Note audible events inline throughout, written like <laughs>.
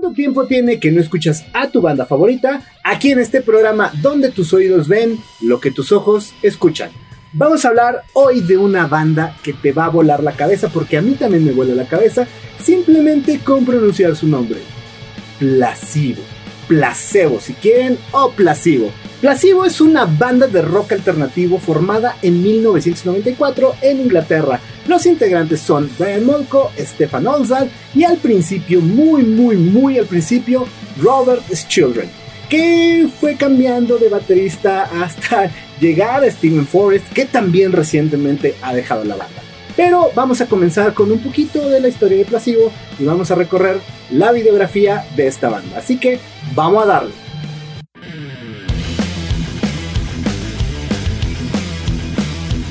¿Cuánto tiempo tiene que no escuchas a tu banda favorita? Aquí en este programa donde tus oídos ven lo que tus ojos escuchan. Vamos a hablar hoy de una banda que te va a volar la cabeza porque a mí también me vuela la cabeza simplemente con pronunciar su nombre. Placebo. Placebo si quieren o Placebo. Placebo es una banda de rock alternativo formada en 1994 en Inglaterra. Los integrantes son Brian Molko, Stefan Olzad y al principio, muy muy muy al principio, Robert Children, que fue cambiando de baterista hasta <laughs> llegar a Steven Forrest, que también recientemente ha dejado la banda. Pero vamos a comenzar con un poquito de la historia de Placebo y vamos a recorrer la videografía de esta banda. Así que vamos a darle.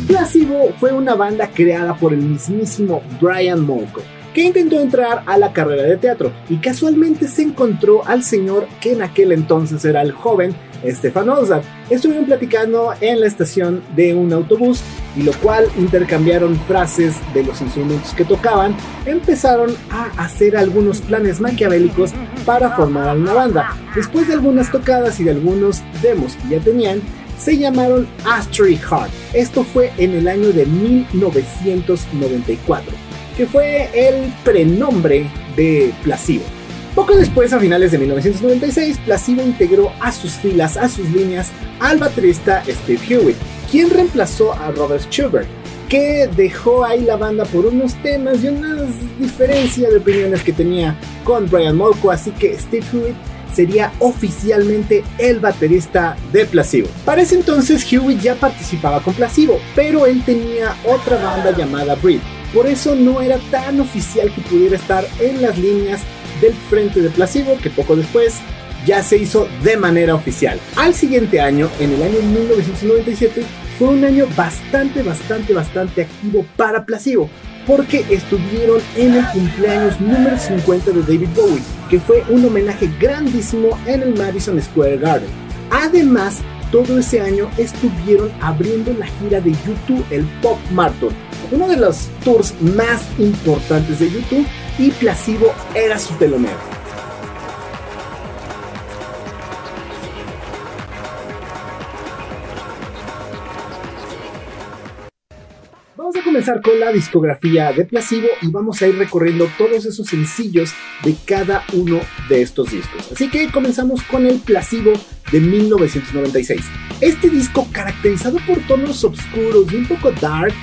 Placebo fue una banda creada por el mismísimo Brian Molko, que intentó entrar a la carrera de teatro y casualmente se encontró al señor que en aquel entonces era el joven Stefan Ozar. Estuvieron platicando en la estación de un autobús y lo cual intercambiaron frases de los instrumentos que tocaban, empezaron a hacer algunos planes maquiavélicos para formar una banda. Después de algunas tocadas y de algunos demos que ya tenían, se llamaron Astray Heart. Esto fue en el año de 1994, que fue el prenombre de Placebo. Poco después, a finales de 1996, Placebo integró a sus filas, a sus líneas, al baterista Steve Hewitt, quien reemplazó a Robert Schubert, que dejó ahí la banda por unos temas y una diferencia de opiniones que tenía con Brian Molko, así que Steve Hewitt sería oficialmente el baterista de Placebo. Para ese entonces Hewitt ya participaba con Placebo, pero él tenía otra banda llamada Breed. Por eso no era tan oficial que pudiera estar en las líneas del frente de Placebo, que poco después ya se hizo de manera oficial. Al siguiente año, en el año 1997, fue un año bastante, bastante, bastante activo para Placebo, porque estuvieron en el cumpleaños número 50 de David Bowie, que fue un homenaje grandísimo en el Madison Square Garden. Además, todo ese año estuvieron abriendo la gira de YouTube, el Pop Marathon, uno de los tours más importantes de YouTube, y Placebo era su telonero. Vamos a comenzar con la discografía de Placebo y vamos a ir recorriendo todos esos sencillos de cada uno de estos discos. Así que comenzamos con el Placebo de 1996. Este disco caracterizado por tonos oscuros y un poco dark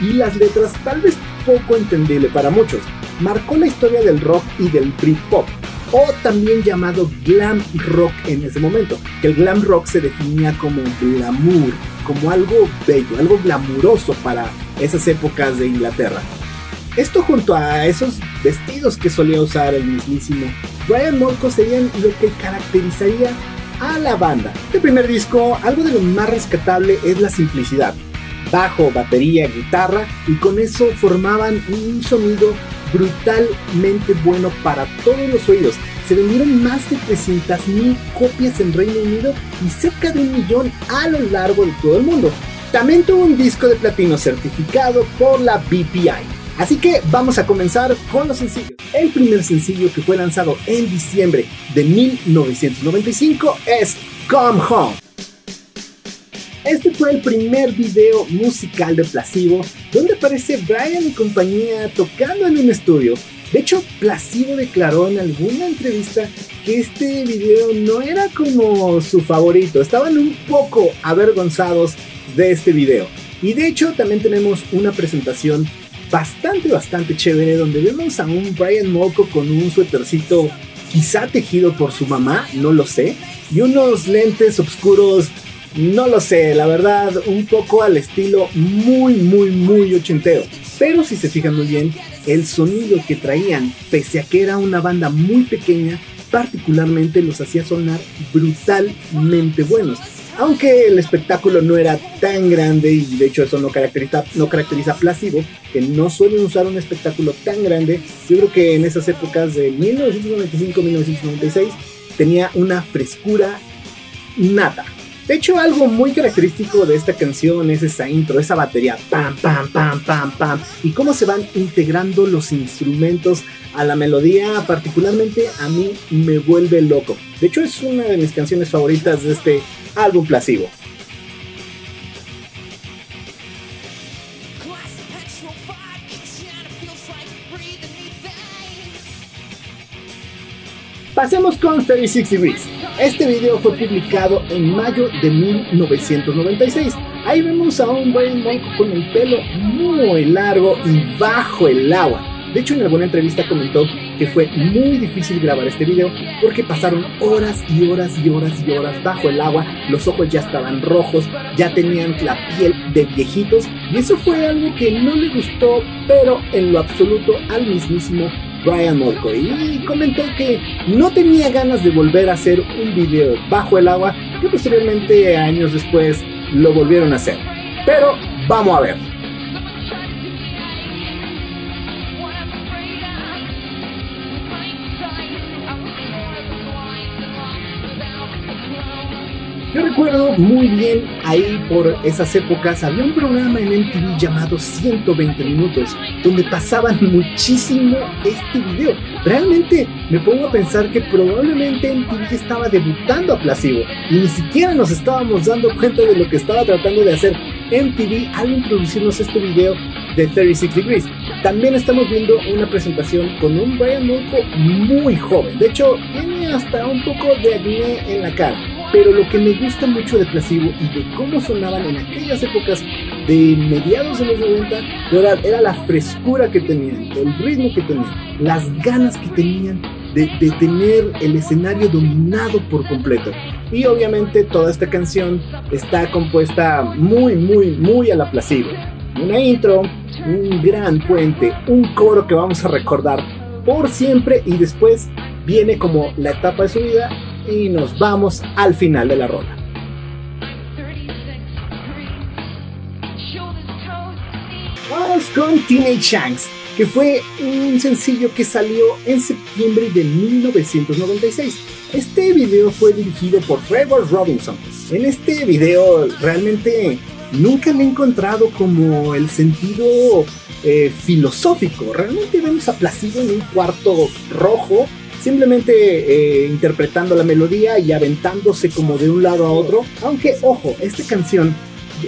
y las letras tal vez poco entendible para muchos, marcó la historia del rock y del Britpop o también llamado glam rock en ese momento, que el glam rock se definía como glamour, como algo bello, algo glamuroso para esas épocas de Inglaterra. Esto junto a esos vestidos que solía usar el mismísimo Brian Molko serían lo que caracterizaría a la banda. Este primer disco, algo de lo más rescatable es la simplicidad. Bajo, batería, guitarra y con eso formaban un sonido brutalmente bueno para todos los oídos. Se vendieron más de 300.000 copias en Reino Unido y cerca de un millón a lo largo de todo el mundo. También tuvo un disco de platino certificado por la BPI. Así que vamos a comenzar con los sencillos. El primer sencillo que fue lanzado en diciembre de 1995 es Come Home. Este fue el primer video musical de Placebo donde aparece Brian y compañía tocando en un estudio. De hecho, Placebo declaró en alguna entrevista que este video no era como su favorito, estaban un poco avergonzados de este video. Y de hecho también tenemos una presentación bastante, bastante chévere donde vemos a un Brian Molko con un suétercito quizá tejido por su mamá, no lo sé, y unos lentes oscuros, no lo sé, la verdad, un poco al estilo muy, muy, muy ochentero. Pero si se fijan muy bien, el sonido que traían, pese a que era una banda muy pequeña, particularmente los hacía sonar brutalmente buenos aunque el espectáculo no era tan grande y de hecho eso no caracteriza, no caracteriza Placebo, que no suelen usar un espectáculo tan grande, yo creo que en esas épocas de 1995-1996 tenía una frescura nata. De hecho, algo muy característico de esta canción es esa intro, esa batería, pam, pam, pam, pam, pam, y cómo se van integrando los instrumentos a la melodía, particularmente a mí me vuelve loco. De hecho, es una de mis canciones favoritas de este álbum Placebo. Pasemos con 36 Degrees. Este video fue publicado en mayo de 1996. Ahí vemos a un Brian Monk con el pelo muy largo y bajo el agua. De hecho, en alguna entrevista comentó que fue muy difícil grabar este video porque pasaron horas y horas y horas y horas bajo el agua, los ojos ya estaban rojos, ya tenían la piel de viejitos y eso fue algo que no le gustó, pero en lo absoluto al mismísimo Brian Molko y comentó que no tenía ganas de volver a hacer un video bajo el agua que posteriormente años después lo volvieron a hacer. Pero vamos a ver. Recuerdo muy bien ahí por esas épocas había un programa en MTV llamado 120 minutos donde pasaban muchísimo este video. Realmente me pongo a pensar que probablemente MTV estaba debutando a Placebo y ni siquiera nos estábamos dando cuenta de lo que estaba tratando de hacer MTV al introducirnos este video de 36 Degrees. También estamos viendo una presentación con un Brian Molko muy joven. De hecho, tiene hasta un poco de acné en la cara pero lo que me gusta mucho de Placebo y de cómo sonaban en aquellas épocas de mediados de los 90 era, era la frescura que tenían, el ritmo que tenían, las ganas que tenían de, de, tener el escenario dominado por completo. Y obviamente toda esta canción está compuesta muy, muy, muy a la Placebo. Una intro, un gran puente, un coro que vamos a recordar por siempre y después viene como la etapa de su vida y nos vamos al final de la rola. Vamos con Teenage Shanks, que fue un sencillo que salió en septiembre de 1996. Este video fue dirigido por Trevor Robinson. En este video realmente nunca me he encontrado como el sentido eh, filosófico. Realmente vemos a Placido en un cuarto rojo simplemente eh, interpretando la melodía y aventándose como de un lado a otro. Aunque, ojo, esta canción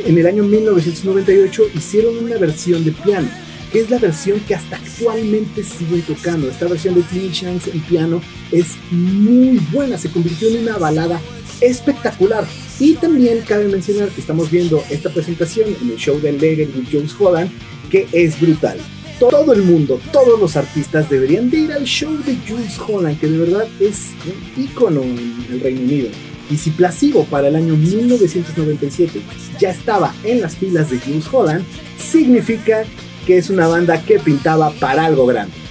en el año 1998 hicieron una versión de piano, que es la versión que hasta actualmente siguen tocando. Esta versión de Shanks en piano es muy buena, se convirtió en una balada espectacular. Y también cabe mencionar que estamos viendo esta presentación en el show de Legend with Jones Holland, que es brutal todo el mundo, todos los artistas deberían de ir al show de Jules Holland, que de verdad es un ícono en el Reino Unido. Y si Placebo para el año 1997 ya estaba en las filas de Jules Holland, significa que es una banda que pintaba para algo grande.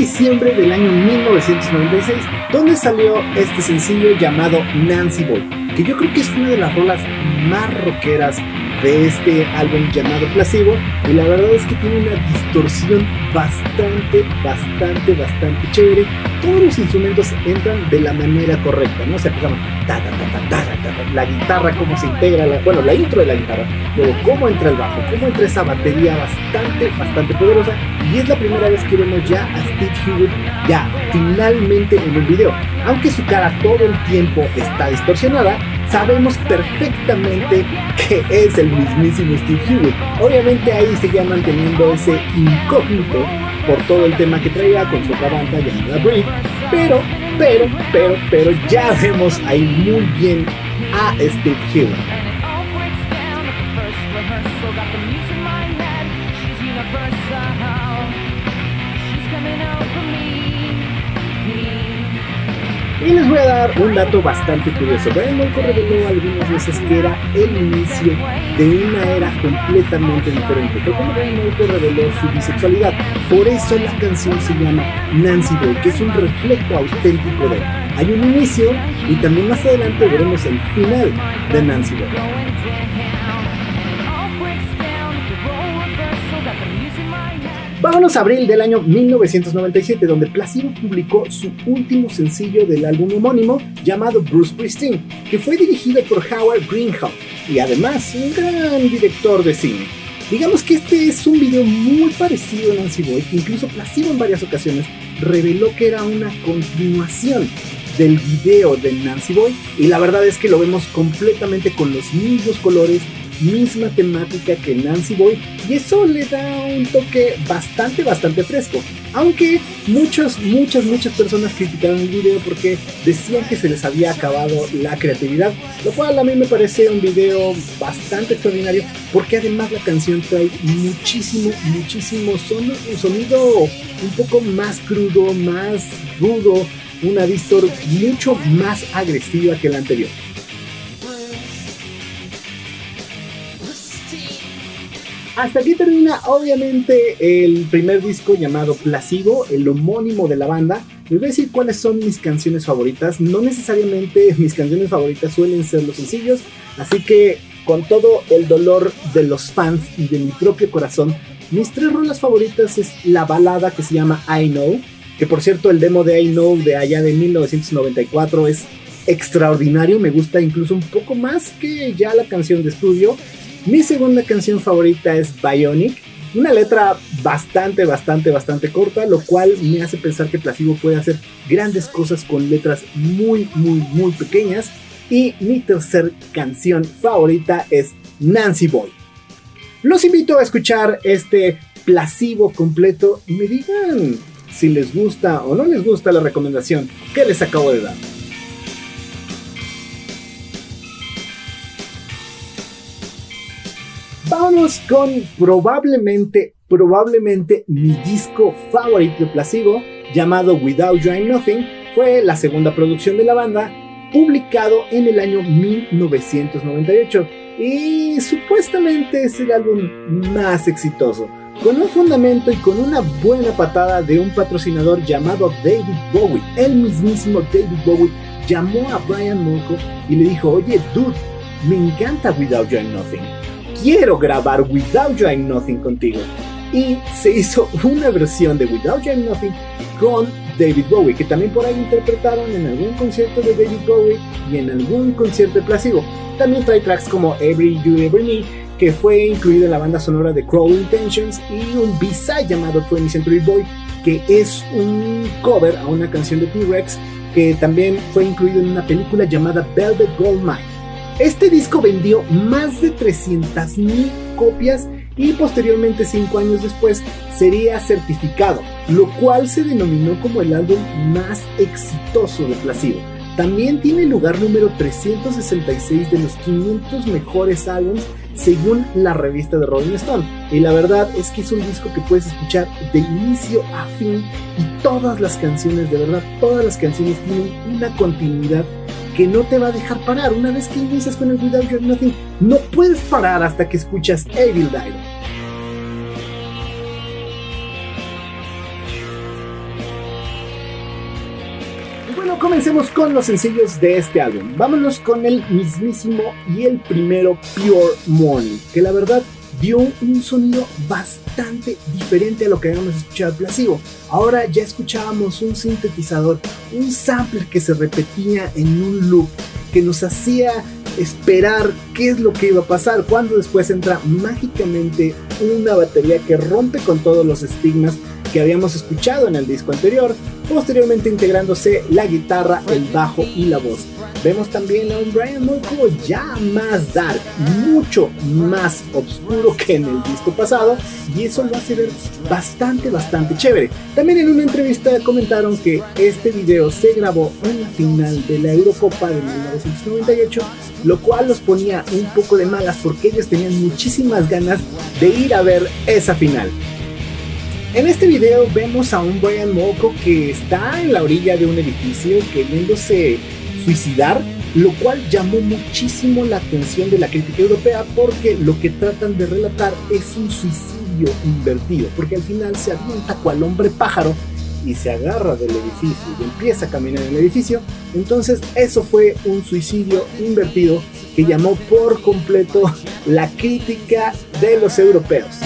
Diciembre del año 1996, donde salió este sencillo llamado Nancy Boy, que yo creo que es una de las rolas más rockeras de este álbum llamado Placebo y la verdad es que tiene una distorsión bastante, bastante, bastante chévere. Todos los instrumentos entran de la manera correcta, ¿no? Se ta, ta, ta, la guitarra, cómo se integra, la, bueno, la intro de la guitarra, luego cómo entra el bajo, cómo entra esa batería bastante, bastante poderosa y es la primera vez que vemos ya a Steve Hewitt ya finalmente en un video. Aunque su cara todo el tiempo está distorsionada, sabemos perfectamente que es el mismísimo Steve Hewitt. Obviamente ahí seguía manteniendo ese incógnito por todo el tema que traía con su otra banda llamada Breed, pero, pero, pero, pero ya vemos ahí muy bien a Steve Hewitt. Y les voy a dar un dato bastante curioso. Brian Molko reveló algunas veces que era el inicio de una era completamente diferente. Fue Brian Molko reveló su bisexualidad. Por eso la canción se llama Nancy Boy, que es un reflejo auténtico de él. Hay un inicio y también más adelante veremos el final de Nancy Boy. Vámonos a abril del año 1997, donde Placebo publicó su último sencillo del álbum homónimo llamado Bruce Springsteen, que fue dirigido por Howard Greenhow y además un gran director de cine. Digamos que este es un video muy parecido a Nancy Boy, que incluso Placebo en varias ocasiones reveló que era una continuación del video de Nancy Boy y la verdad es que lo vemos completamente con los mismos colores, misma temática que Nancy Boy y eso le da un toque bastante, bastante fresco. Aunque muchas, muchas, muchas personas criticaron el video porque decían que se les había acabado la creatividad, lo cual a mí me parece un video bastante extraordinario porque además la canción trae muchísimo, muchísimo son, un sonido un poco más crudo, más rudo, una distor mucho más agresiva que la anterior. Hasta aquí termina obviamente el primer disco llamado Placebo, el homónimo de la banda. Les voy a decir cuáles son mis canciones favoritas. No necesariamente mis canciones favoritas suelen ser los sencillos, así que con todo el dolor de los fans y de mi propio corazón, mis tres rolas favoritas es la balada que se llama I Know, que por cierto el demo de I Know de allá de 1994 es extraordinario, me gusta incluso un poco más que ya la canción de estudio. Mi segunda canción favorita es Bionic, una letra bastante, bastante, bastante corta, lo cual me hace pensar que Placebo puede hacer grandes cosas con letras muy, muy, muy pequeñas. Y mi tercer canción favorita es Nancy Boy. Los invito a escuchar este Placebo completo y me digan si les gusta o no les gusta la recomendación que les acabo de dar. Vámonos con probablemente, probablemente mi disco favorito de Placebo, llamado Without You I'm Nothing. Fue la segunda producción de la banda, publicado en el año 1998 y supuestamente es el álbum más exitoso, con un fundamento y con una buena patada de un patrocinador llamado David Bowie. El mismísimo David Bowie llamó a Brian Molko y le dijo, oye dude, me encanta Without You I'm Nothing quiero grabar Without You I'm Nothing contigo. Y se hizo una versión de Without You I'm Nothing con David Bowie, que también por ahí interpretaron en algún concierto de David Bowie y en algún concierto de Placebo. También trae tracks como Every You Ever Need, que fue incluido en la banda sonora de Crawl Intentions, y un B-side llamado 20th Century Boy, que es un cover a una canción de T-Rex que también fue incluido en una película llamada Velvet Goldmine. Este disco vendió más de 300.000 copias y posteriormente, cinco años después, sería certificado, lo cual se denominó como el álbum más exitoso de Placebo. También tiene lugar número 366 de los 500 mejores álbumes según la revista de Rolling Stone. Y la verdad es que es un disco que puedes escuchar de inicio a fin y todas las canciones, de verdad, todas las canciones tienen una continuidad que no te va a dejar parar. Una vez que inicias con el Without Your Nothing, no puedes parar hasta que escuchas Evil. Bueno, comencemos con los sencillos de este álbum. Vámonos con el mismísimo y el primero Pure Morning, que la verdad dio un sonido bastante diferente a lo que habíamos escuchado al Ahora ya escuchábamos un sintetizador, un sampler que se repetía en un loop, que nos hacía esperar qué es lo que iba a pasar, cuando después entra mágicamente una batería que rompe con todos los estigmas que habíamos escuchado en el disco anterior, posteriormente integrándose la guitarra, el bajo y la voz. Vemos también a un Brian Molko ya más dark, mucho más oscuro que en el disco pasado, y eso lo hace ver bastante, bastante chévere. También en una entrevista comentaron que este video se grabó en la final de la Eurocopa de 1998, lo cual los ponía un poco de malas porque ellos tenían muchísimas ganas de ir a ver esa final. En este video vemos a un Brian Molko que está en la orilla de un edificio queriéndose suicidar, lo cual llamó muchísimo la atención de la crítica europea porque lo que tratan de relatar es un suicidio invertido, porque al final se avienta cual hombre pájaro y se agarra del edificio y empieza a caminar en el edificio, entonces eso fue un suicidio invertido que llamó por completo la crítica de los europeos.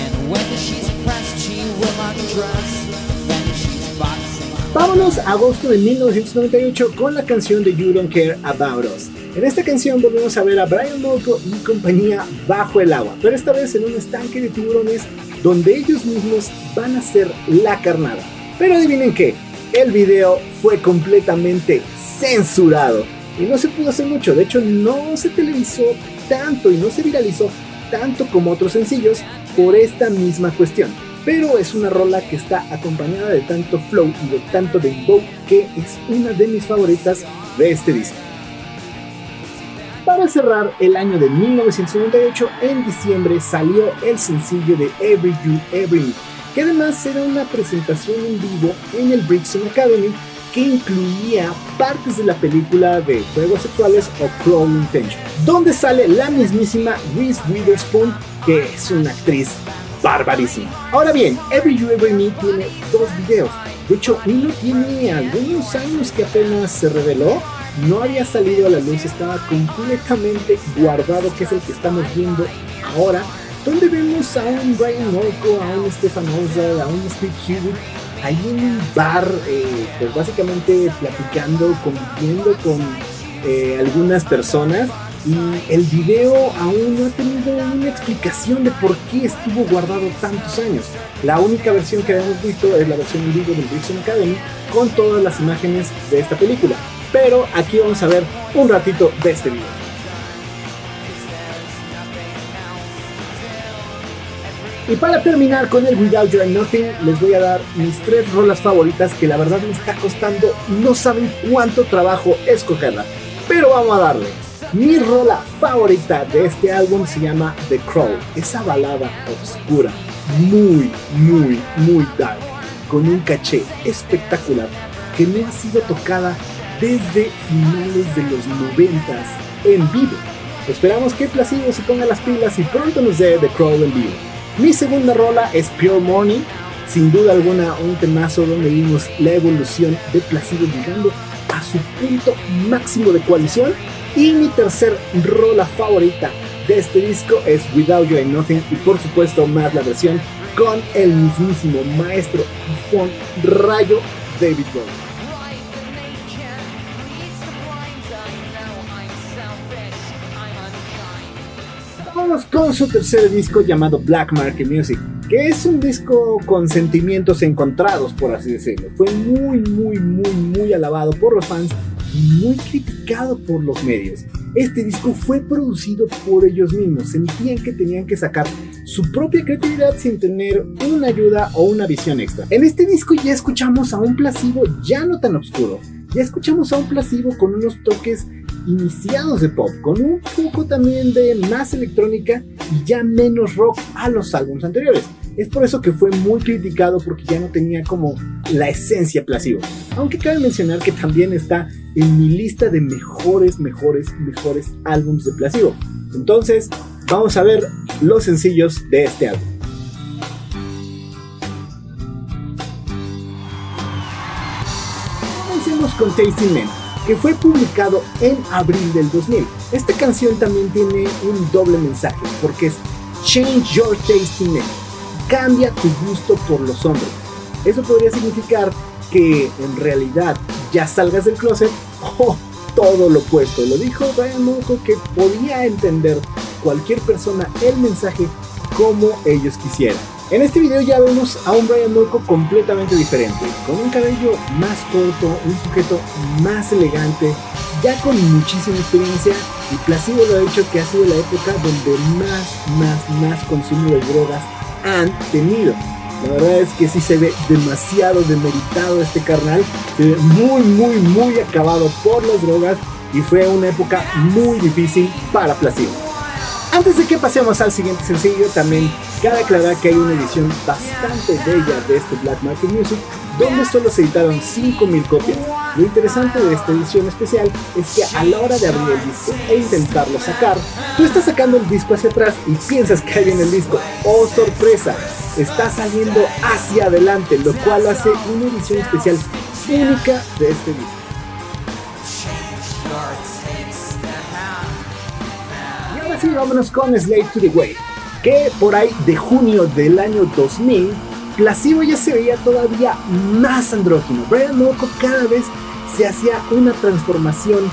Vámonos a agosto de 1998 con la canción de You Don't Care About Us. En esta canción volvemos a ver a Brian Molko y compañía bajo el agua, pero esta vez en un estanque de tiburones donde ellos mismos van a ser la carnada. Pero adivinen qué, el video fue completamente censurado y no se pudo hacer mucho, de hecho no se televisó tanto y no se viralizó tanto como otros sencillos por esta misma cuestión pero es una rola que está acompañada de tanto flow y de tanto dembow que es una de mis favoritas de este disco. Para cerrar el año de 1998, en diciembre salió el sencillo de Every You Every Me, que además era una presentación en vivo en el Brixton Academy que incluía partes de la película de juegos sexuales o Crawl Intention, donde sale la mismísima Reese Witherspoon, que es una actriz barbarísimo. Ahora bien, Every You Ever Me tiene dos videos. De hecho, uno tiene algunos años que apenas se reveló. No había salido a la luz, estaba completamente guardado, que es el que estamos viendo ahora. Donde vemos a un Brian Molko, a un Stefan Ozar, a un Steve Hewitt ahí en un bar, eh, pues básicamente platicando, conviviendo con eh, algunas personas y el video aún no ha tenido una explicación de por qué estuvo guardado tantos años. La única versión que hemos visto es la versión en vivo del Brixton Academy con todas las imágenes de esta película. Pero aquí vamos a ver un ratito de este video. Y para terminar con el Without You Nothing, les voy a dar mis tres rolas favoritas que la verdad me está costando, no saben cuánto trabajo escogerla. Pero vamos a darle. Mi rola favorita de este álbum se llama The Crow, esa balada oscura, muy, muy, muy dark, con un caché espectacular que no ha sido tocada desde finales de los noventas en vivo. Esperamos que Placido se ponga las pilas y pronto nos dé The Crow en vivo. Mi segunda rola es Pure Morning, sin duda alguna un temazo donde vimos la evolución de Placido llegando a su punto máximo de coalición y mi tercer rola favorita de este disco es Without You I'm Nothing y por supuesto más la versión con el mismísimo maestro con Rayo David Bowie. Vamos con su tercer disco llamado Black Market Music, que es un disco con sentimientos encontrados, por así decirlo. Fue muy, muy, muy, muy alabado por los fans muy criticado por los medios. Este disco fue producido por ellos mismos, sentían que tenían que sacar su propia creatividad sin tener una ayuda o una visión extra. En este disco ya escuchamos a un placebo ya no tan oscuro, ya escuchamos a un placebo con unos toques iniciados de pop, con un poco también de más electrónica y ya menos rock a los álbumes anteriores. Es por eso que fue muy criticado porque ya no tenía como la esencia placebo. Aunque cabe mencionar que también está en mi lista de mejores, mejores, mejores álbumes de placebo. Entonces, vamos a ver los sencillos de este álbum. Comencemos con Tasting Men, que fue publicado en abril del 2000. Esta canción también tiene un doble mensaje, porque es Change Your Tasting Men, cambia tu gusto por los hombres. Eso podría significar que en realidad ya salgas del closet <laughs> o todo lo opuesto. Lo dijo Brian Molko que podía entender cualquier persona el mensaje como ellos quisieran. En este video ya vemos a un Brian Molko completamente diferente, con un cabello más corto, un sujeto más elegante, ya con muchísima experiencia y Placido lo ha dicho que ha sido la época donde más, más, más consumo de drogas han tenido. La verdad es que sí se ve demasiado demeritado este carnal. Se ve muy, muy, muy acabado por las drogas y fue una época muy difícil para Placido. Antes de que pasemos al siguiente sencillo, también cabe aclarar que hay una edición bastante bella de este Black Market Music, donde solo se editaron 5.000 copias. Lo interesante de esta edición especial es que a la hora de abrir el disco e intentarlo sacar, tú estás sacando el disco hacia atrás y piensas que hay en el disco. ¡Oh, sorpresa! Está saliendo hacia adelante, lo cual hace una edición especial única de este disco. Y ahora sí, vámonos con Slave to the Way, que por ahí de junio del año 2000 Placebo ya se veía todavía más andrógino. Brian Molko cada vez se hacía una transformación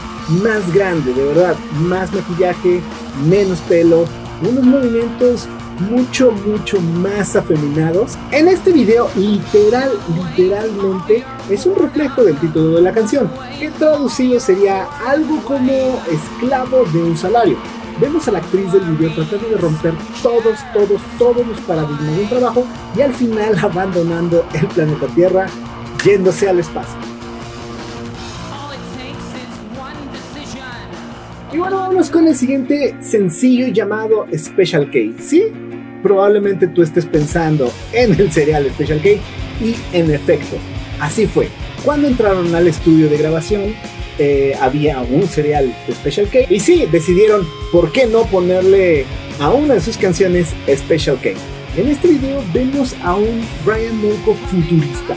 más grande, de verdad, más maquillaje, menos pelo, unos movimientos mucho, mucho más afeminados. En este video, literal, literalmente, es un reflejo del título de la canción, que traducido sería algo como esclavo de un salario. Vemos a la actriz del video tratando de romper todos, todos, todos los paradigmas de un trabajo y al final abandonando el planeta Tierra, yéndose al espacio. Y bueno, vamos con el siguiente sencillo llamado Special K. ¿Sí? Probablemente tú estés pensando en el serial Special K y en efecto, así fue. Cuando entraron al estudio de grabación, eh, había un serial de Special K y sí, decidieron por qué no ponerle a una de sus canciones Special K. En este video vemos a un Brian Molko futurista,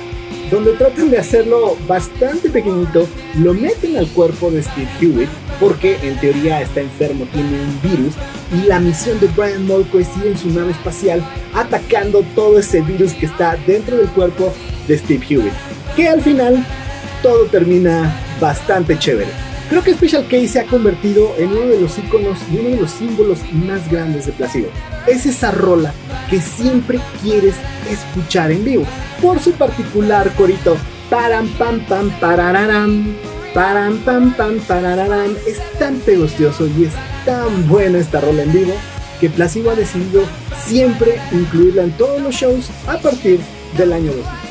donde tratan de hacerlo bastante pequeñito, lo meten al cuerpo de Steve Hewitt porque en teoría está enfermo, tiene un virus y la misión de Brian Molko es ir en su nave espacial atacando todo ese virus que está dentro del cuerpo de Steve Hewitt. Que al final todo termina bastante chévere. Creo que Special K se ha convertido en uno de los iconos y uno de los símbolos más grandes de Placido. Es esa rola que siempre quieres escuchar en vivo, por su particular corito. Param pam pam parararam Param, pam, pam, parararán. Es tan pegostioso y es tan buena esta rola en vivo que Placebo ha decidido siempre incluirla en todos los shows a partir del año 2000.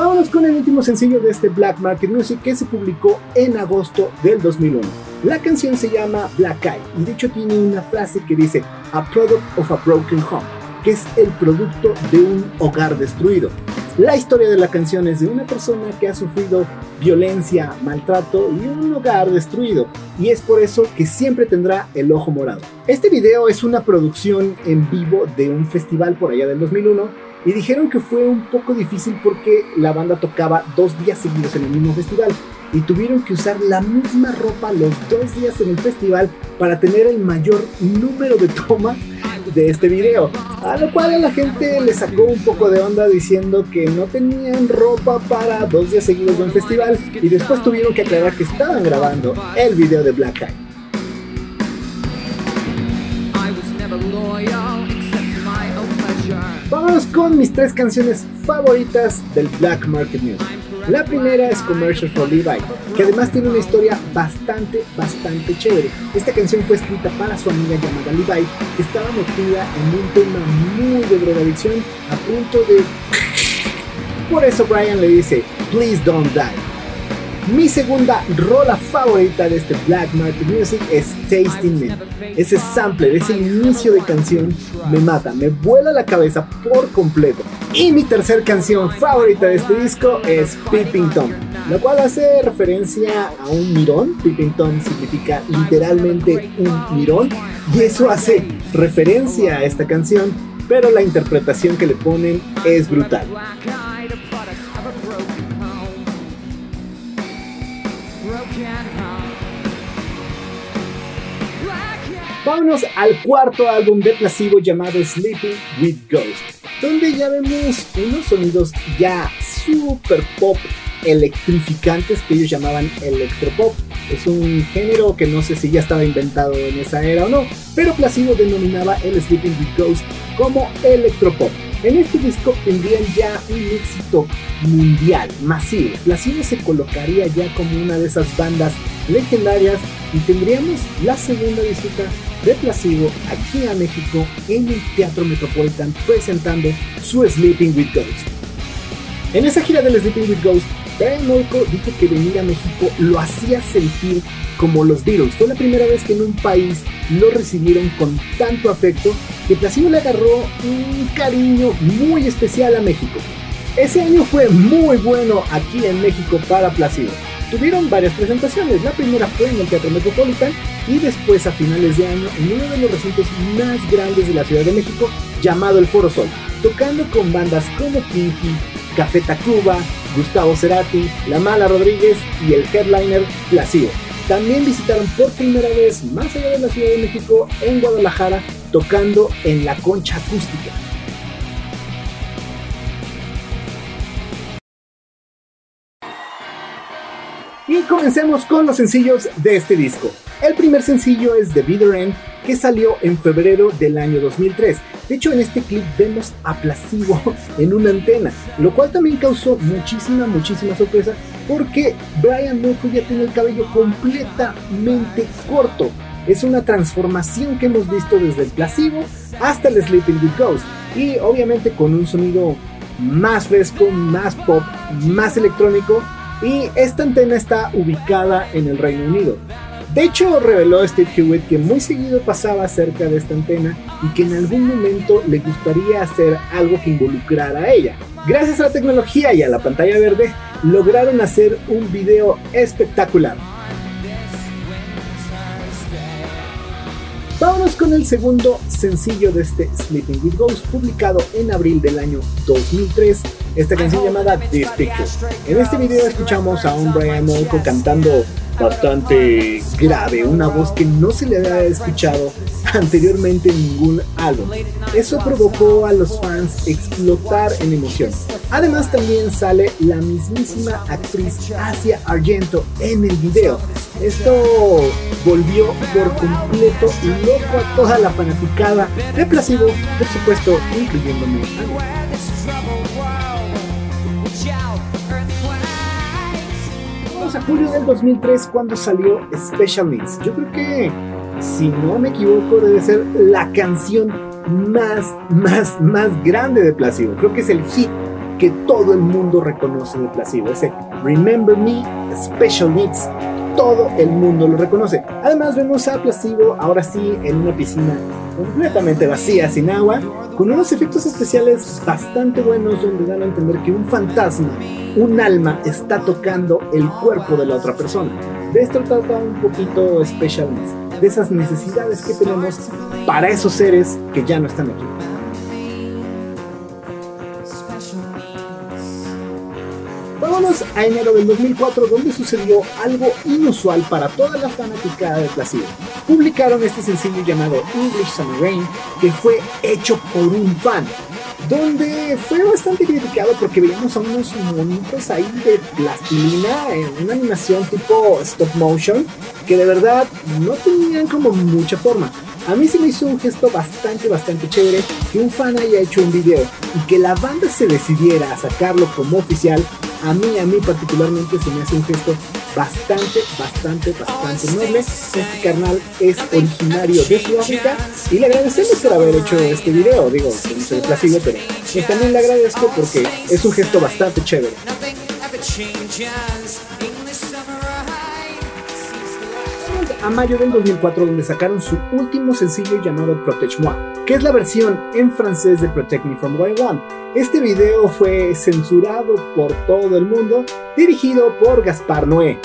Vámonos con el último sencillo de este Black Market Music que se publicó en agosto del 2001. La canción se llama Black Eye y de hecho tiene una frase que dice A product of a broken home, que es el producto de un hogar destruido. La historia de la canción es de una persona que ha sufrido violencia, maltrato y un hogar destruido, y es por eso que siempre tendrá el ojo morado. Este video es una producción en vivo de un festival por allá del 2001, y dijeron que fue un poco difícil porque la banda tocaba dos días seguidos en el mismo festival, y tuvieron que usar la misma ropa los dos días en el festival para tener el mayor número de tomas de este video, a lo cual a la gente le sacó un poco de onda diciendo que no tenían ropa para dos días seguidos de un festival y después tuvieron que aclarar que estaban grabando el video de Black Eye. Con mis tres canciones favoritas del Black Market Music. La primera es Commercial for Levi, que además tiene una historia bastante, bastante chévere. Esta canción fue escrita para su amiga llamada Levi, que estaba metida en un tema muy de drogadicción, a punto de... Por eso Brian le dice, Please don't die. Mi segunda rola favorita de este Black Market Music es Tasting Me. Ese sampler, ese inicio de canción me mata, me vuela la cabeza por completo. Y mi tercer canción favorita de este disco es Peeping Tom, la cual hace referencia a un mirón. Peeping Tom significa literalmente un mirón y eso hace referencia a esta canción, pero la interpretación que le ponen es brutal. Vámonos al cuarto álbum de Placebo llamado Sleeping with Ghost, donde ya vemos unos sonidos ya super pop electrificantes que ellos llamaban electropop. Es un género que no sé si ya estaba inventado en esa era o no, pero Placebo denominaba el Sleeping with Ghost como electropop. En este disco tendrían ya un éxito mundial, masivo. Placebo se colocaría ya como una de esas bandas legendarias y tendríamos la segunda visita de Placebo aquí a México en el Teatro Metropolitan presentando su Sleeping with Ghost. En esa gira del Sleeping with Ghost, Brian Molko dijo que venir a México lo hacía sentir como los Beatles. Fue la primera vez que en un país lo recibieron con tanto afecto que Placebo le agarró un cariño muy especial a México. Ese año fue muy bueno aquí en México para Placebo. Tuvieron varias presentaciones. La primera fue en el Teatro Metropolitan y después a finales de año en uno de los recintos más grandes de la Ciudad de México llamado el Foro Sol, tocando con bandas como Kinky, Café Tacuba, Gustavo Cerati, La Mala Rodríguez y el headliner Placío. También visitaron por primera vez más allá de la Ciudad de México en Guadalajara tocando en la concha acústica. Y comencemos con los sencillos de este disco. El primer sencillo es The Bitter End, que salió en febrero del año 2003. De hecho, en este clip vemos a Placebo <laughs> en una antena, lo cual también causó muchísima, muchísima sorpresa porque Brian Molko ya tiene el cabello completamente corto. Es una transformación que hemos visto desde el Placebo hasta el Sleeping with Ghost y obviamente con un sonido más fresco, más pop, más electrónico y esta antena está ubicada en el Reino Unido. De hecho, reveló Steve Hewitt que muy seguido pasaba cerca de esta antena y que en algún momento le gustaría hacer algo que involucrara a ella. Gracias a la tecnología y a la pantalla verde, lograron hacer un video espectacular. Vámonos con el segundo sencillo de este Sleeping with Ghosts, publicado en abril del año 2003 esta canción llamada This Picture. En este video escuchamos a un Brian Molko cantando bastante grave, una voz que no se le había escuchado anteriormente en ningún álbum. Eso provocó a los fans explotar en emoción. Además también sale la mismísima actriz Asia Argento en el video. Esto volvió por completo loco a toda la fanaticada de Placebo, por supuesto, incluyéndome a a julio del 2003 cuando salió Special Needs. Yo creo que, si no me equivoco, debe ser la canción más, más, más grande de Placebo. Creo que es el hit que todo el mundo reconoce de Placebo. Ese Remember Me, Special Needs. Todo el mundo lo reconoce. Además vemos a Placebo ahora sí en una piscina completamente vacía, sin agua, con unos efectos especiales bastante buenos donde dan a entender que un fantasma, un alma, está tocando el cuerpo de la otra persona. De esto trata un poquito Special de esas necesidades que tenemos para esos seres que ya no están aquí. Vámonos a enero del 2004 donde sucedió algo inusual para toda la fanaticada de Placebo. Publicaron este sencillo llamado English Summer Rain que fue hecho por un fan donde fue bastante criticado porque veíamos a unos monitos ahí de plastilina en una animación tipo stop motion que de verdad no tenían como mucha forma. A mí se me hizo un gesto bastante, bastante chévere que un fan haya hecho un video y que la banda se decidiera a sacarlo como oficial. A mí, a mí particularmente se me hace un gesto bastante, bastante, bastante noble. Este carnal es originario de Sudáfrica y le agradecemos por haber hecho este video. Digo, no soy plástico, pero también le agradezco porque es un gesto bastante chévere a mayo del 2004 donde sacaron su último sencillo llamado Protege Moi, que es la versión en francés de Protect Me From What I. Este video fue censurado por todo el mundo, dirigido por Gaspar Noé.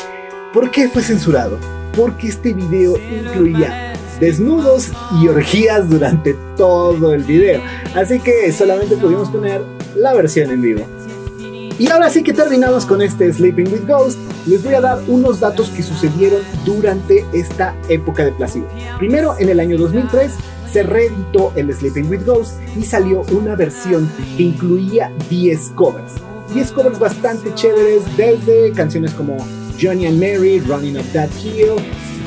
¿Por qué fue censurado? Porque este video incluía desnudos y orgías durante todo el video, así que solamente pudimos poner la versión en vivo. Y ahora sí que terminamos con este Sleeping with Ghost, les voy a dar unos datos que sucedieron durante esta época de Placebo. Primero, en el año 2003 se reeditó el Sleeping with Ghost y salió una versión que incluía 10 covers. 10 covers bastante chéveres, desde canciones como Johnny and Mary, Running Up That Hill,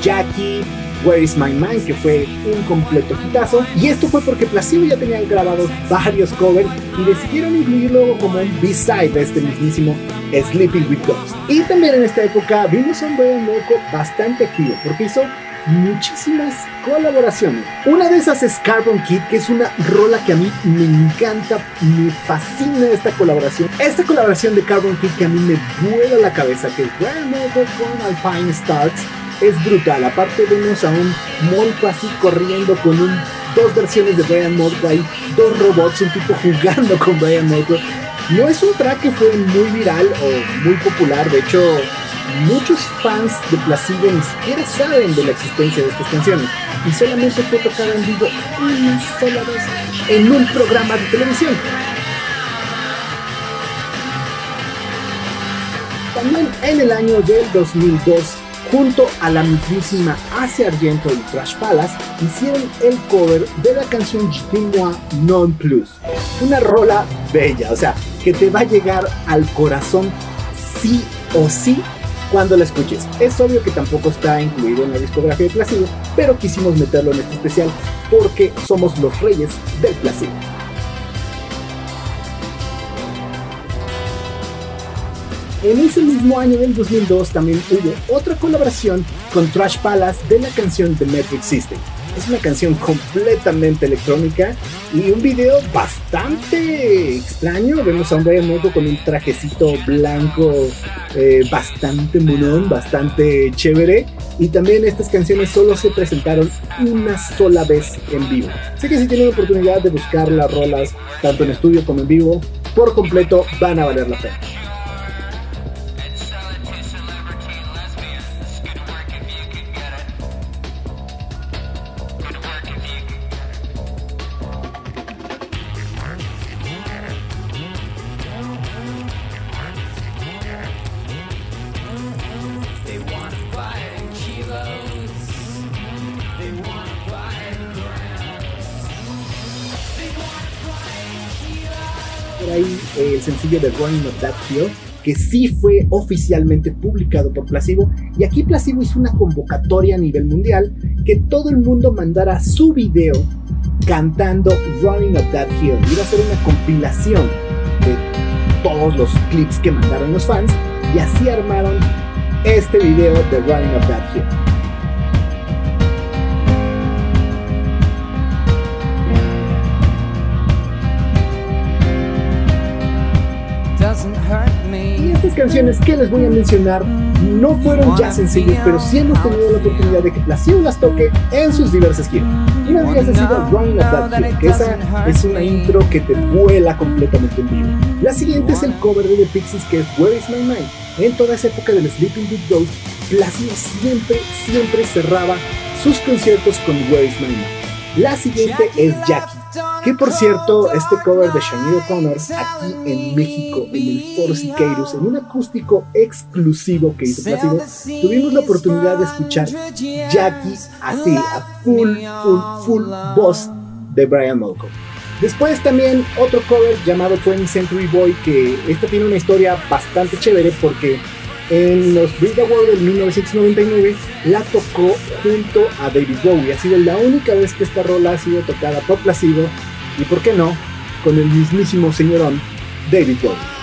Jackie, Where Is My Mind, que fue un completo hitazo. Y esto fue porque Placebo ya tenía grabados varios covers y decidieron incluirlo como un B-side de este mismísimo Sleeping with Ghosts. Y también en esta época vimos a un Brian Molko bastante activo porque hizo muchísimas colaboraciones. Una de esas es Carbon Kid, que es una rola que a mí me encanta, me fascina esta colaboración. Esta colaboración de Carbon Kid que a mí me vuela la cabeza, que es Molko con Alpine Stars es brutal. Aparte vemos a un Molko así corriendo con dos versiones de Brian Molko, hay dos robots, un tipo jugando con Brian Molko. No es un track que fue muy viral o muy popular, de hecho muchos fans de Placebo ni siquiera saben de la existencia de estas canciones y solamente fue tocada en vivo una sola vez en un programa de televisión. También en el año del 2002 junto a la mismísima Ace Argento y Trash Palace, hicieron el cover de la canción Moi Non Plus. Una rola bella, o sea, que te va a llegar al corazón sí o sí cuando la escuches. Es obvio que tampoco está incluido en la discografía de Placebo, pero quisimos meterlo en este especial porque somos los reyes del Placebo. En ese mismo año del 2002 también hubo otra colaboración con Trash Palace de la canción The Metric System. Es una canción completamente electrónica y un video bastante extraño. Vemos a un Brian con un trajecito blanco eh, bastante monón, bastante chévere. Y también estas canciones solo se presentaron una sola vez en vivo. Así que si tienen la oportunidad de buscar las rolas tanto en estudio como en vivo, por completo van a valer la pena. Sencillo de Running of That Hill, que sí fue oficialmente publicado por Placebo. Y aquí Placebo hizo una convocatoria a nivel mundial que todo el mundo mandara su video cantando Running Up That Hill. Iba a ser una compilación de todos los clips que mandaron los fans y así armaron este video de Running Up That Hill. Estas canciones que les voy a mencionar no fueron ya sencillos, pero sí hemos tenido la oportunidad de que Placebo las toque en sus diversas giras. Una de ellas ha sido Running Up That Hill, que esa es una intro que te vuela completamente en vivo. La siguiente es el cover de The Pixies, que es Where Is My Mind. En toda esa época del Sleeping with Ghost, Placebo siempre, siempre cerraba sus conciertos con Where Is My Mind. La siguiente es Jackie que por cierto, este cover de Shania O'Connor aquí en México, en el Foro Siqueiros, en un acústico exclusivo que hizo Placido, tuvimos la oportunidad de escuchar Jackie así, a full, full, full voz de Brian Molko. Después también otro cover llamado 20th Century Boy, que esta tiene una historia bastante chévere porque en los Brit Awards del 1999 la tocó junto a David Bowie. Ha sido la única vez que esta rola ha sido tocada por Placido y, por qué no, con el mismísimo señorón David Bowie.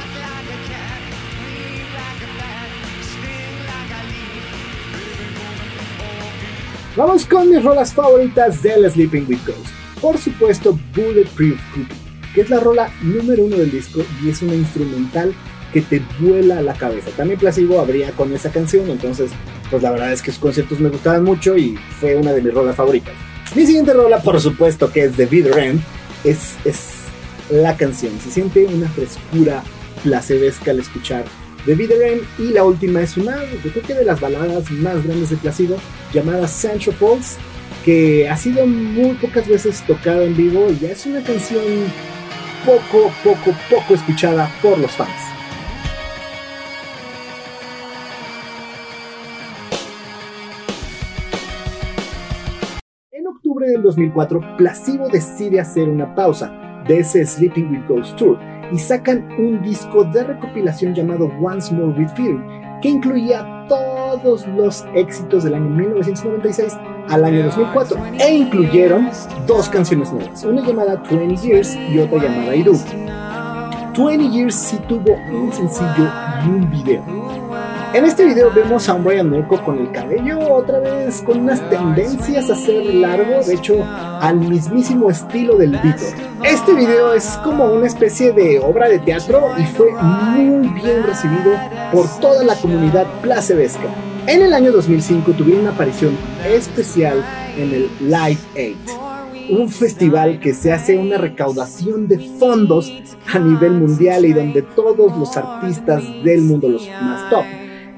Vamos con mis rolas favoritas del Sleeping with Ghost. Por supuesto, Bulletproof Cookie, que es la rola número uno del disco y es una instrumental que te vuela la cabeza. También Placebo abría con esa canción, entonces, pues la verdad es que sus conciertos me gustaban mucho y fue una de mis rolas favoritas. Mi siguiente rola, por supuesto, que es Bitter End, es, es la canción. Se siente una frescura placebesca al escuchar The End. Y la última es una, yo creo que de las baladas más grandes de Placebo, llamada Sancho Falls, que ha sido muy pocas veces tocada en vivo y ya es una canción poco, poco, poco escuchada por los fans. Del 2004, Placebo decide hacer una pausa de ese Sleeping with Ghost Tour y sacan un disco de recopilación llamado Once More with Feeling, que incluía todos los éxitos del año 1996 al año 2004 e incluyeron dos canciones nuevas, una llamada 20 Years y otra llamada I Do. 20 Years sí tuvo un sencillo y un video en este video vemos a un Brian Molko con el cabello otra vez con unas tendencias a ser largo, de hecho al mismísimo estilo del Beatle. Este video es como una especie de obra de teatro y fue muy bien recibido por toda la comunidad placebesca. En el año 2005 tuvieron una aparición especial en el Live 8 un festival que se hace una recaudación de fondos a nivel mundial y donde todos los artistas del mundo, los más top,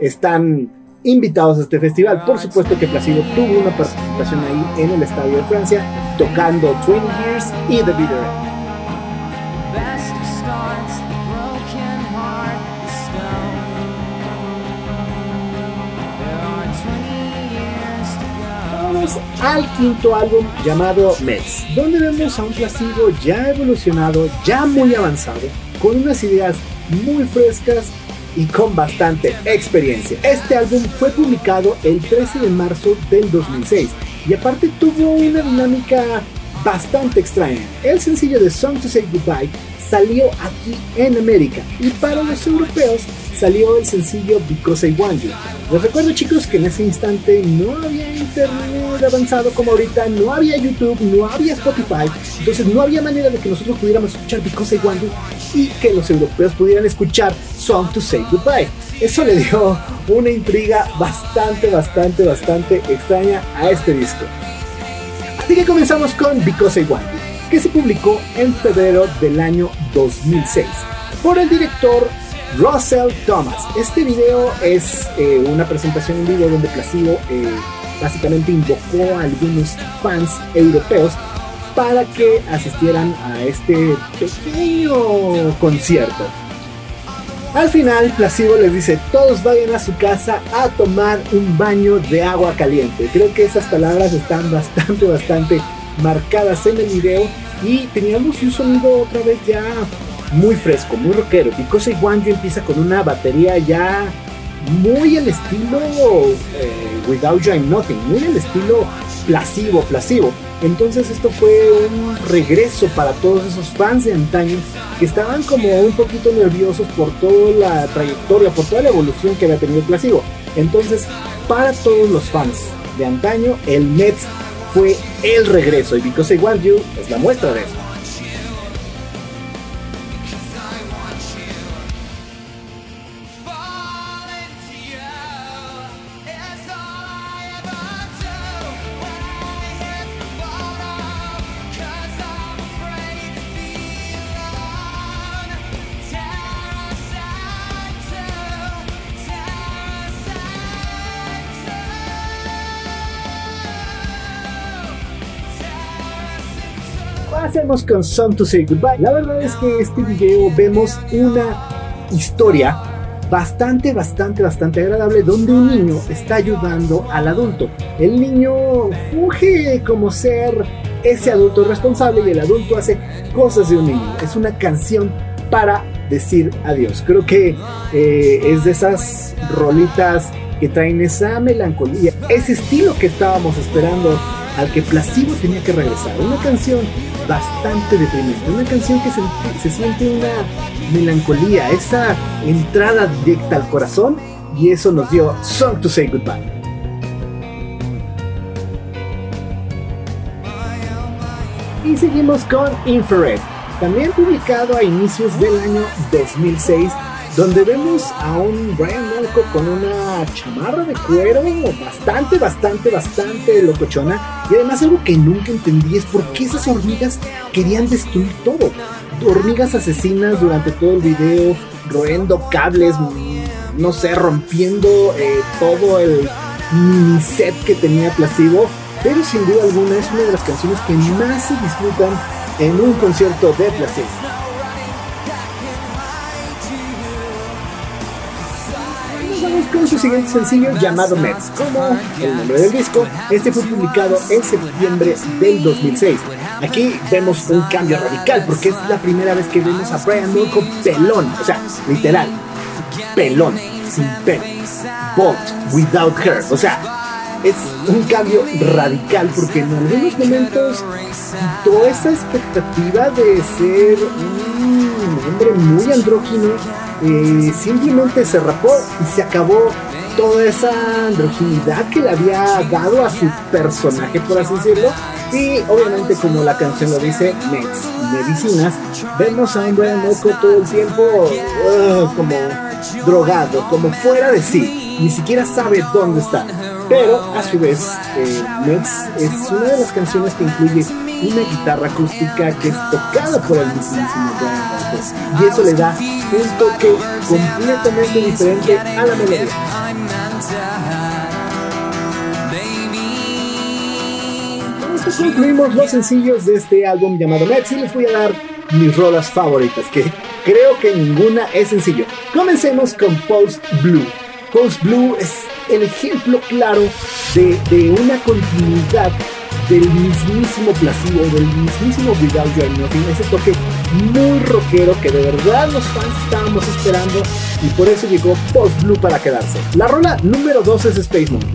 están invitados a este festival. Por supuesto que Placido tuvo una participación ahí en el Estadio de Francia, tocando 20 Years y The Bitter Pasamos al quinto álbum llamado Mets, donde vemos a un placebo ya evolucionado, ya muy avanzado, con unas ideas muy frescas y con bastante experiencia. Este álbum fue publicado el 13 de marzo del 2006 y aparte tuvo una dinámica bastante extraña. El sencillo de Song to Say Goodbye salió aquí en América y para los europeos salió el sencillo Because I Want You. Les recuerdo chicos que en ese instante no había internet avanzado como ahorita, no había YouTube, no había Spotify, entonces no había manera de que nosotros pudiéramos escuchar Because I Want You y que los europeos pudieran escuchar Song to Say Goodbye. Eso le dio una intriga bastante, bastante, bastante extraña a este disco. Así que comenzamos con Because I Want You, que se publicó en febrero del año 2006 por el director Russell Thomas. Este video es eh, una presentación en vivo donde Placebo eh, básicamente invocó a algunos fans europeos para que asistieran a este pequeño concierto. Al final, Placebo les dice, todos vayan a su casa a tomar un baño de agua caliente. Creo que esas palabras están bastante, bastante marcadas en el video y teníamos un sonido otra vez ya muy fresco, muy rockero. Because I Want empieza con una batería ya muy al estilo eh, Without You I'm Nothing, muy al estilo plasivo, plasivo. Entonces esto fue un regreso para todos esos fans de antaño que estaban como un poquito nerviosos por toda la trayectoria, por toda la evolución que había tenido Plasivo. Entonces, para todos los fans de antaño, el Mets fue el regreso y Because I Want You es la muestra de eso. Hacemos con Song to Say Goodbye? La verdad es que este video vemos una historia bastante, bastante, bastante agradable donde un niño está ayudando al adulto. El niño funge como ser ese adulto responsable y el adulto hace cosas de un niño. Es una canción para decir adiós. Creo que eh, es de esas rolitas que traen esa melancolía, ese estilo que estábamos esperando al que Placebo tenía que regresar. Una canción bastante deprimente, una canción que se, siente una melancolía, esa entrada directa al corazón y eso nos dio Song to Say Goodbye. Y seguimos con Infrared, también publicado a inicios del año 2006 donde vemos a un Brian Malco con una chamarra de cuero bastante, bastante, bastante locochona. Y además algo que nunca entendí es por qué esas hormigas querían destruir todo. Hormigas asesinas durante todo el video, roendo cables, no sé, rompiendo eh, todo el set que tenía Placebo. Pero sin duda alguna es una de las canciones que más se disfrutan en un concierto de Placebo. Su siguiente sencillo llamado Mets. Como el nombre del disco, este fue publicado en septiembre del 2006. Aquí vemos un cambio radical porque es la primera vez que vemos a Brian Molko pelón, o sea, literal, pelón, sin pelo, bolt, without hair, o sea, es un cambio radical porque en algunos momentos quitó esa expectativa de ser un hombre muy andrógino eh, simplemente se rapó y se acabó toda esa androginidad que le había dado a su personaje, por así decirlo. Y obviamente, como la canción lo dice, meds, medicinas, vemos a Brian Moco todo el tiempo como drogado, como fuera de sí, ni siquiera sabe dónde está. Pero a su vez, eh, Meds es una de las canciones que incluye una guitarra acústica que es tocada por el mismísimo Y eso le da un toque completamente diferente a la melodía. Concluimos los sencillos de este álbum llamado Mets y les voy a dar mis rolas favoritas, que creo que ninguna es sencillo. Comencemos con Post Blue. Post Blue es el ejemplo claro de, de una continuidad del mismísimo Placebo, del mismísimo Without You Nothing, ese toque muy rockero que de verdad los fans estábamos esperando y por eso llegó Post Blue para quedarse. La rola número 2 es Space Monkey.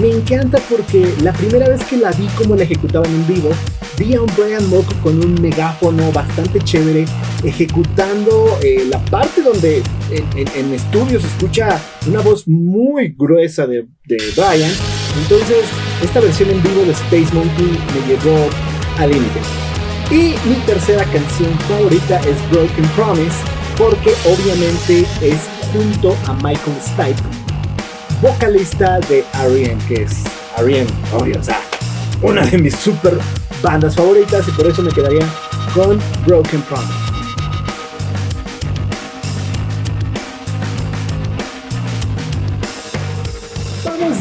Me encanta porque la primera vez que la vi como la ejecutaban en vivo, vi a un Brian Mock con un megáfono bastante chévere ejecutando eh, la parte donde en, estudio se escucha una voz muy gruesa de, de Brian. Entonces, esta versión en vivo de Space Monkey me llevó al límite. Y mi tercera canción favorita es Broken Promise, porque obviamente es junto a Michael Stipe, vocalista de R.E.M., que es R.E.M., obvio, o sea, una de mis super bandas favoritas y por eso me quedaría con Broken Promise.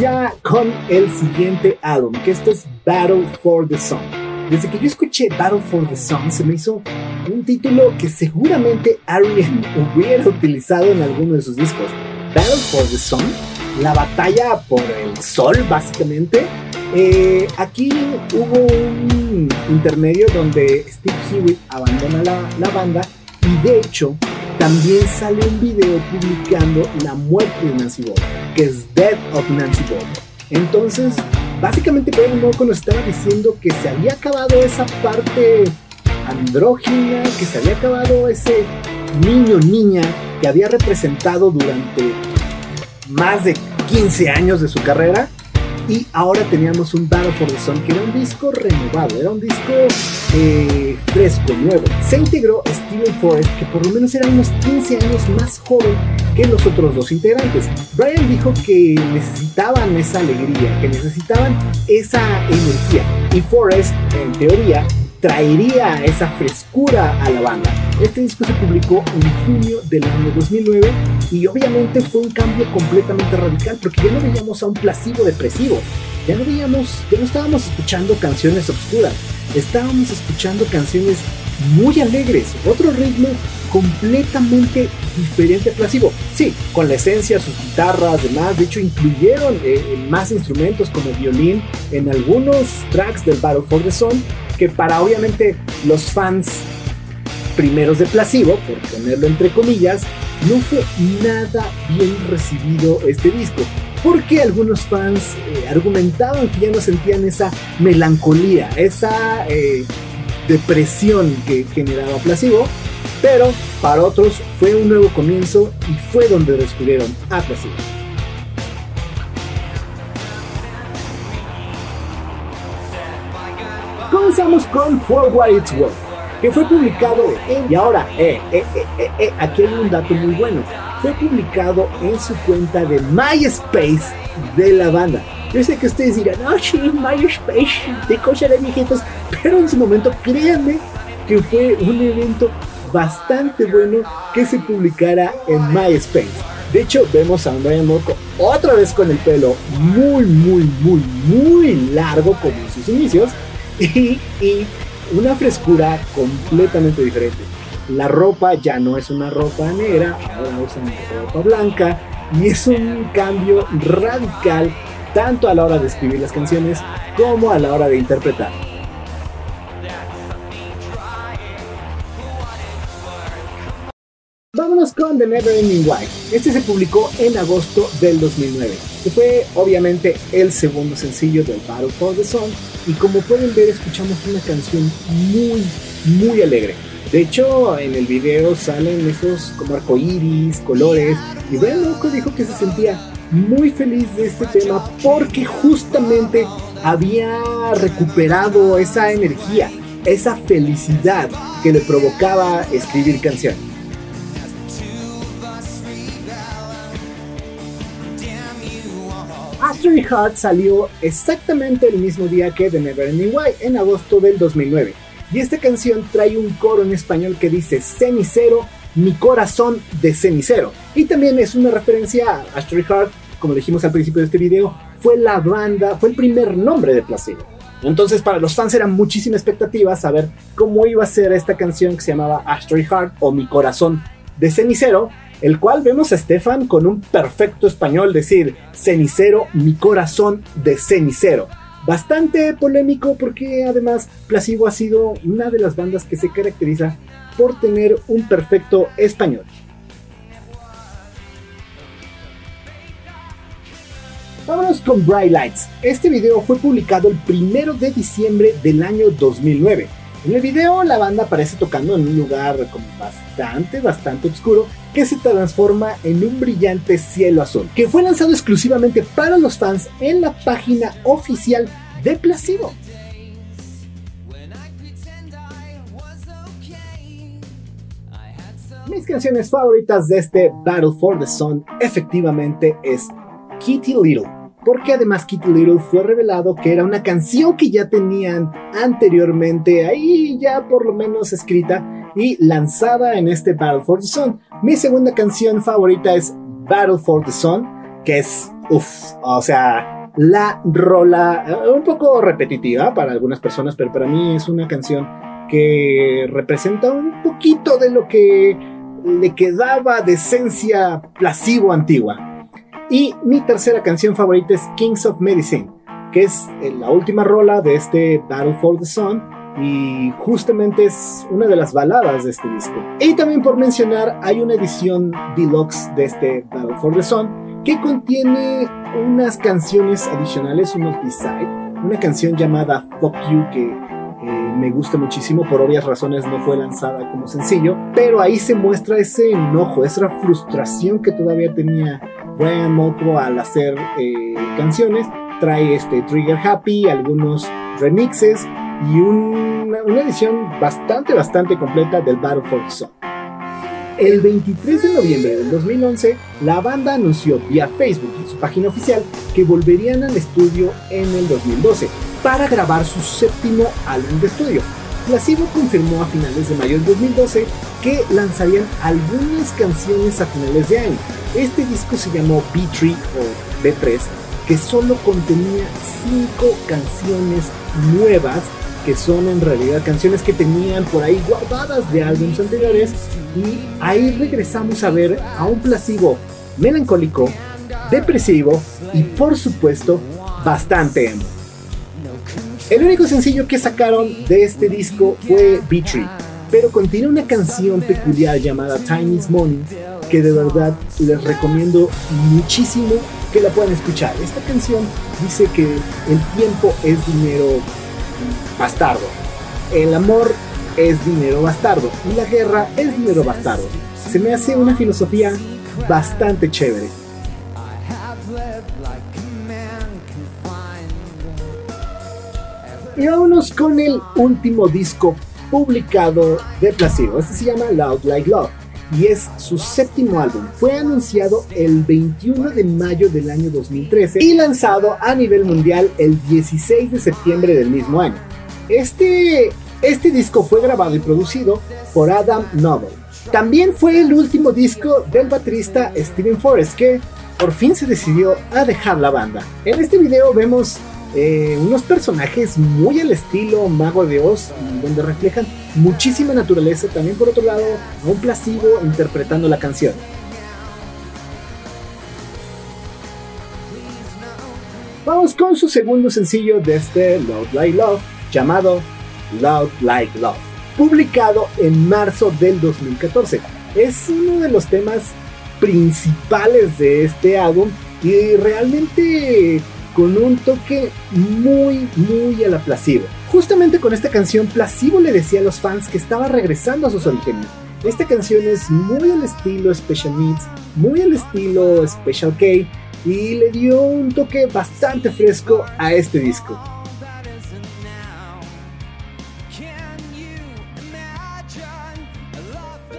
Ya con el siguiente álbum, que esto es Battle for the Sun. Desde que yo escuché Battle for the Sun se me hizo un título que seguramente Arian hubiera utilizado en alguno de sus discos. Battle for the Sun, la batalla por el sol básicamente, eh, aquí hubo un intermedio donde Steve Hewitt abandona la, banda y de hecho también sale un video publicando la muerte de Nancy Ball, que es Death of Nancy Ball. Entonces, básicamente Brian Molko nos estaba diciendo que se había acabado esa parte andrógina, que se había acabado ese niño niña que había representado durante más de 15 años de su carrera y ahora teníamos un Battle for the Sun que era un disco renovado, era un disco eh, fresco, nuevo. Se integró Steven Forrest, que por lo menos era unos 15 años más joven que los otros dos integrantes. Brian dijo que necesitaban esa alegría, que necesitaban esa energía. Y Forrest, en teoría, traería esa frescura a la banda. Este disco se publicó en junio del año 2009 y obviamente fue un cambio completamente radical porque ya no veíamos a un placebo depresivo, ya no veíamos, ya no estábamos escuchando canciones oscuras, estábamos escuchando canciones muy alegres, otro ritmo completamente diferente al placebo. Sí, con la esencia, sus guitarras, demás, de hecho incluyeron eh, más instrumentos como violín en algunos tracks del Battle for the Sun, que para obviamente los fans primeros de Placebo, por ponerlo entre comillas, no fue nada bien recibido este disco, porque algunos fans eh, argumentaban que ya no sentían esa melancolía, esa eh, depresión que generaba Placebo, pero para otros fue un nuevo comienzo y fue donde descubrieron a Placebo. Comenzamos con For What It's Worth que fue publicado y ahora, eh, eh, eh, eh, aquí hay un dato muy bueno, fue publicado en su cuenta de MySpace de la banda. Yo sé que ustedes dirán, oh sí, MySpace, de cosas de viejitos, pero en su momento créanme que fue un evento bastante bueno que se publicara en MySpace. De hecho, vemos a Brian Moco otra vez con el pelo muy, muy, muy, muy largo como en sus inicios <laughs> y, y una frescura completamente diferente. La ropa ya no es una ropa negra, ahora usan ropa blanca y es un cambio radical tanto a la hora de escribir las canciones como a la hora de interpretar. Vámonos con The Never Ending Why. Este se publicó en agosto del 2009, que fue obviamente el segundo sencillo del Battle for the Sun y como pueden ver escuchamos una canción muy, muy alegre. De hecho, en el video salen esos como arcoíris, colores, y Brian Loco dijo que se sentía muy feliz de este tema porque justamente había recuperado esa energía, esa felicidad que le provocaba escribir canciones. Astro Heart salió exactamente el mismo día que The Never Ending Why, en agosto del 2009. Y esta canción trae un coro en español que dice cenicero, mi corazón de cenicero. Y también es una referencia a Astro Heart, como dijimos al principio de este video, fue la banda, fue el primer nombre de Placebo. Entonces para los fans era muchísima expectativa saber cómo iba a ser esta canción que se llamaba Astro Heart o Mi corazón de cenicero el cual vemos a Stefan con un perfecto español decir, cenicero, mi corazón de cenicero. Bastante polémico porque además Placebo ha sido una de las bandas que se caracteriza por tener un perfecto español. Vámonos con Bright Lights. Este video fue publicado el 1 de diciembre del año 2009. En el video la banda aparece tocando en un lugar como bastante, bastante oscuro que se transforma en un brillante cielo azul, que fue lanzado exclusivamente para los fans en la página oficial de Placebo. Mis canciones favoritas de este Battle for the Sun efectivamente es Kitty Little, porque además Kitty Little fue revelado que era una canción que ya tenían anteriormente ahí ya por lo menos escrita y lanzada en este Battle for the Sun. Mi segunda canción favorita es Battle for the Sun, que es, uff, o sea, la rola eh, un poco repetitiva para algunas personas, pero para mí es una canción que representa un poquito de lo que le quedaba de esencia placebo antigua. Y mi tercera canción favorita es Kings of Medicine, que es eh, la última rola de este Battle for the Sun y justamente es una de las baladas de este disco. Y también por mencionar, hay una edición deluxe de este Battle for the Sun que contiene unas canciones adicionales, unos b-side, una canción llamada Fuck You que eh, me gusta muchísimo, por obvias razones no fue lanzada como sencillo, pero ahí se muestra ese enojo, esa frustración que todavía tenía Brian Molko al hacer eh, canciones. Trae este Trigger Happy, algunos remixes y una, edición bastante, bastante completa del Battle for the Sun. El 23 de noviembre del 2011, la banda anunció vía Facebook en su página oficial que volverían al estudio en el 2012 para grabar su séptimo álbum de estudio. Placebo confirmó a finales de mayo del 2012 que lanzarían algunas canciones a finales de año. Este disco se llamó B3 o B3, que solo contenía 5 canciones nuevas, que son en realidad canciones que tenían por ahí guardadas de álbumes anteriores. Y ahí regresamos a ver a un Placebo melancólico, depresivo y por supuesto bastante. El único sencillo que sacaron de este disco fue Beatree, pero contiene una canción peculiar llamada Tiny's Money que de verdad les recomiendo muchísimo que la puedan escuchar. Esta canción dice que el tiempo es dinero bastardo, el amor es dinero bastardo y la guerra es dinero bastardo. Se me hace una filosofía bastante chévere. Y vámonos con el último disco publicado de Placebo. Este se llama Loud Like Love y es su séptimo álbum. Fue anunciado el 21 de mayo del año 2013 y lanzado a nivel mundial el 16 de septiembre del mismo año. Este, este disco fue grabado y producido por Adam Noble. También fue el último disco del baterista Steven Forrest que por fin se decidió a dejar la banda. En este video vemos eh, unos personajes muy al estilo Mago de Oz, donde reflejan muchísima naturaleza. También por otro lado, a un placebo interpretando la canción. Vamos con su segundo sencillo de este Loud Like Love, llamado Loud Like Love, publicado en marzo del 2014. Es uno de los temas principales de este álbum y realmente con un toque muy, muy a la Placebo. Justamente con esta canción, Placebo le decía a los fans que estaba regresando a sus orígenes. Esta canción es muy al estilo Special Needs, muy al estilo Special K y le dio un toque bastante fresco a este disco.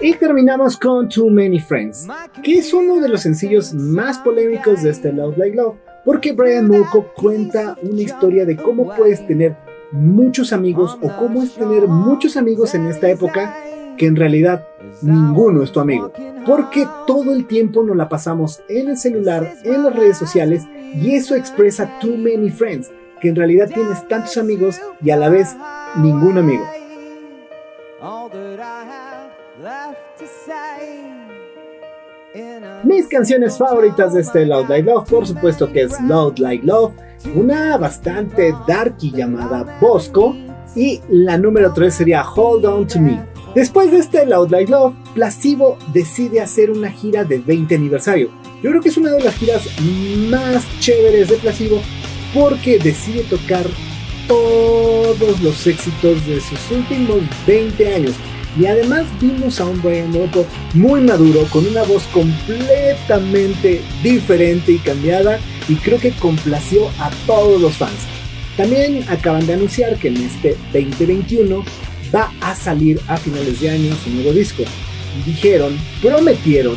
Y terminamos con Too Many Friends, que es uno de los sencillos más polémicos de este Love Like Love, porque Brian Molko cuenta una historia de cómo puedes tener muchos amigos o cómo es tener muchos amigos en esta época que en realidad ninguno es tu amigo. Porque todo el tiempo nos la pasamos en el celular, en las redes sociales y eso expresa too many friends, que en realidad tienes tantos amigos y a la vez ningún amigo. Mis canciones favoritas de este Loud Like Love, por supuesto que es Loud Like Love, una bastante darky llamada Bosco, y la número 3 sería Hold On To Me. Después de este Loud Like Love, Placebo decide hacer una gira de 20 aniversario. Yo creo que es una de las giras más chéveres de Placebo porque decide tocar todos los éxitos de sus últimos 20 años. Y además vimos a un Brian muy maduro, con una voz completamente diferente y cambiada, y creo que complació a todos los fans. También acaban de anunciar que en este 2021 va a salir a finales de año su nuevo disco. Dijeron, prometieron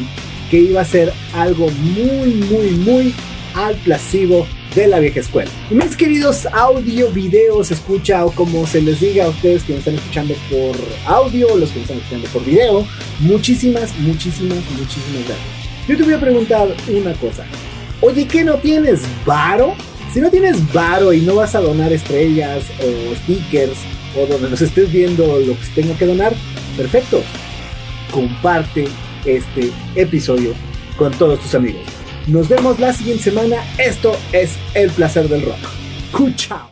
que iba a ser algo muy, muy, muy al de la vieja escuela. Y mis queridos audio, videos, escucha o como se les diga a ustedes que me están escuchando por audio, los que me están escuchando por video, muchísimas, muchísimas, muchísimas gracias. Yo te voy a preguntar una cosa. Oye, ¿qué no tienes varo? Si no tienes varo y no vas a donar estrellas o stickers o donde nos estés viendo lo que tenga que donar, perfecto. Comparte este episodio con todos tus amigos. Nos vemos la siguiente semana. Esto es El Placer del Rock. Chao.